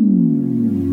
うん。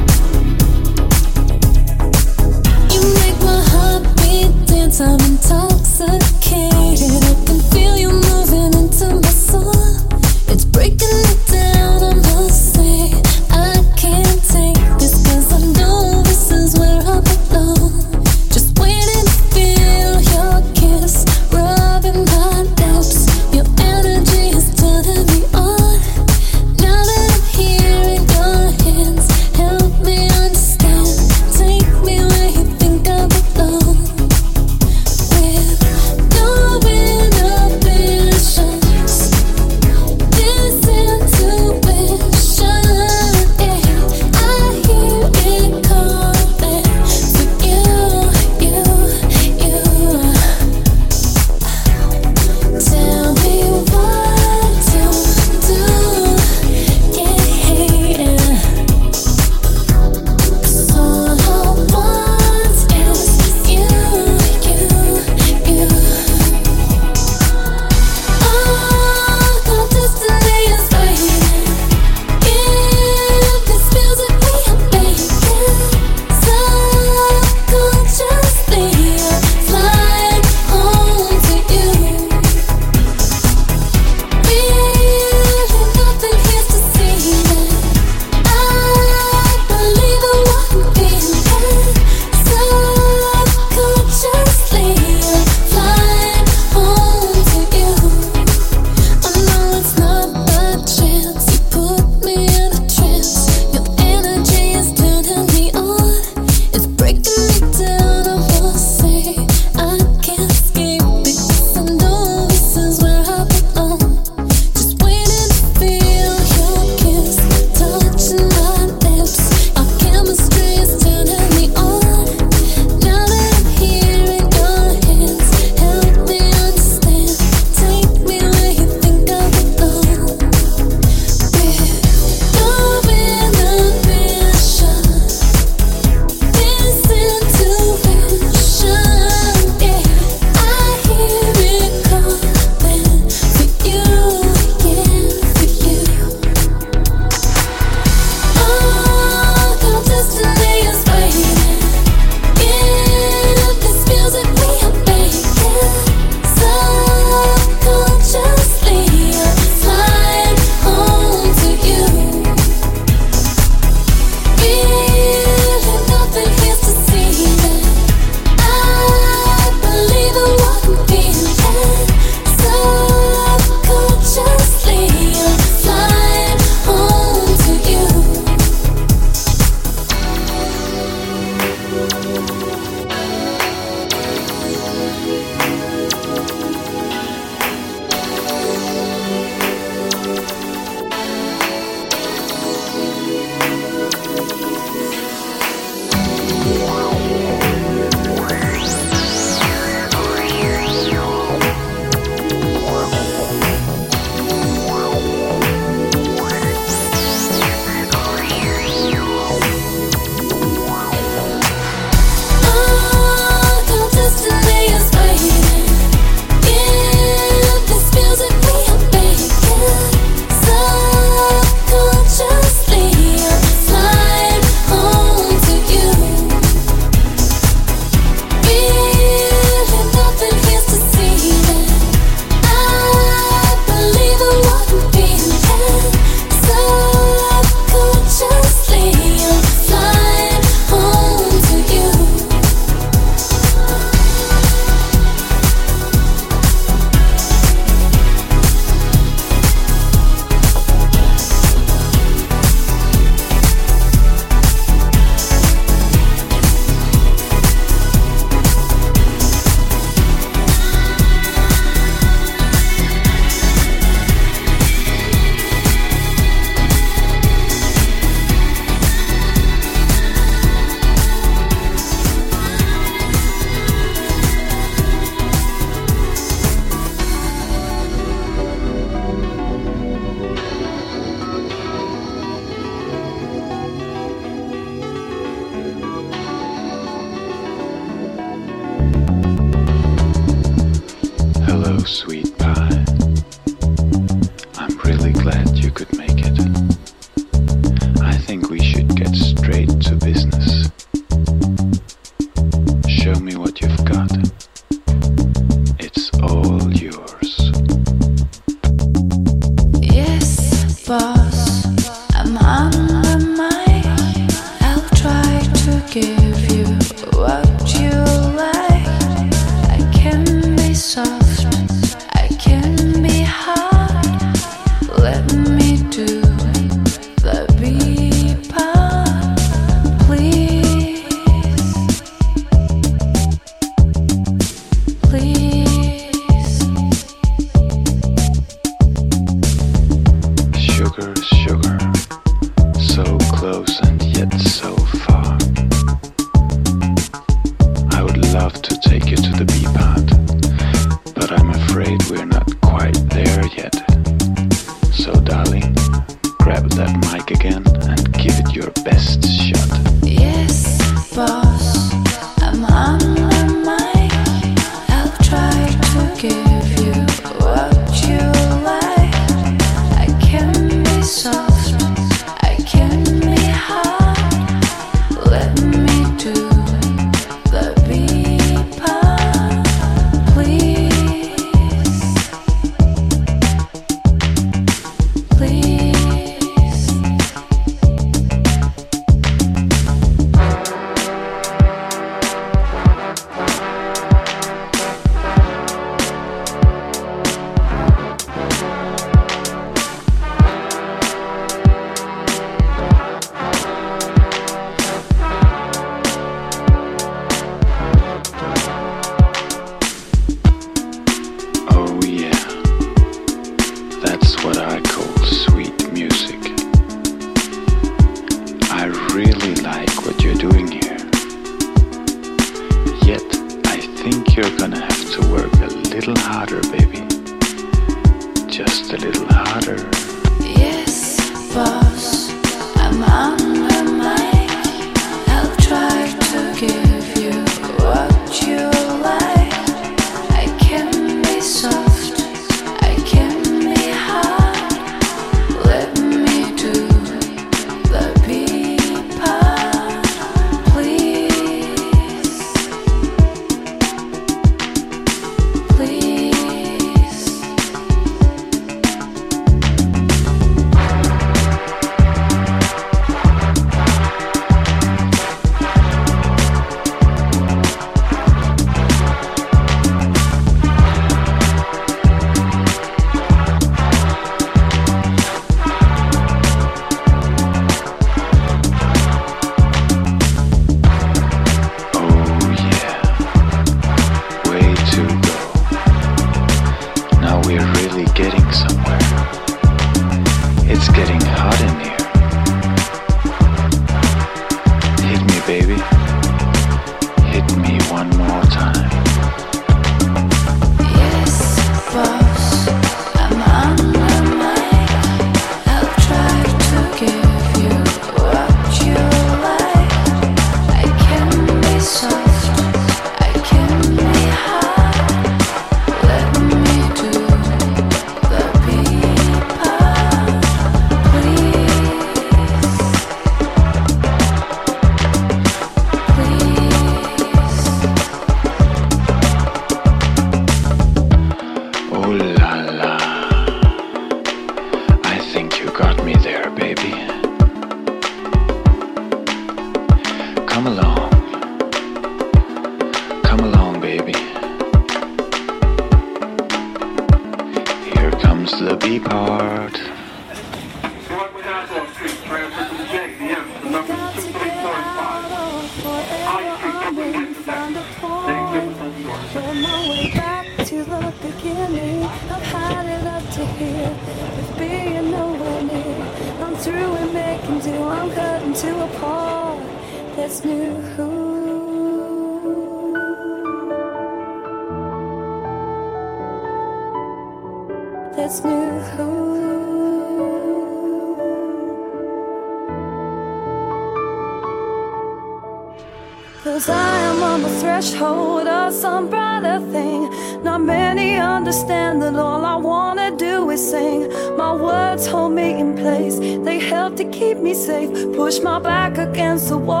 My back against the wall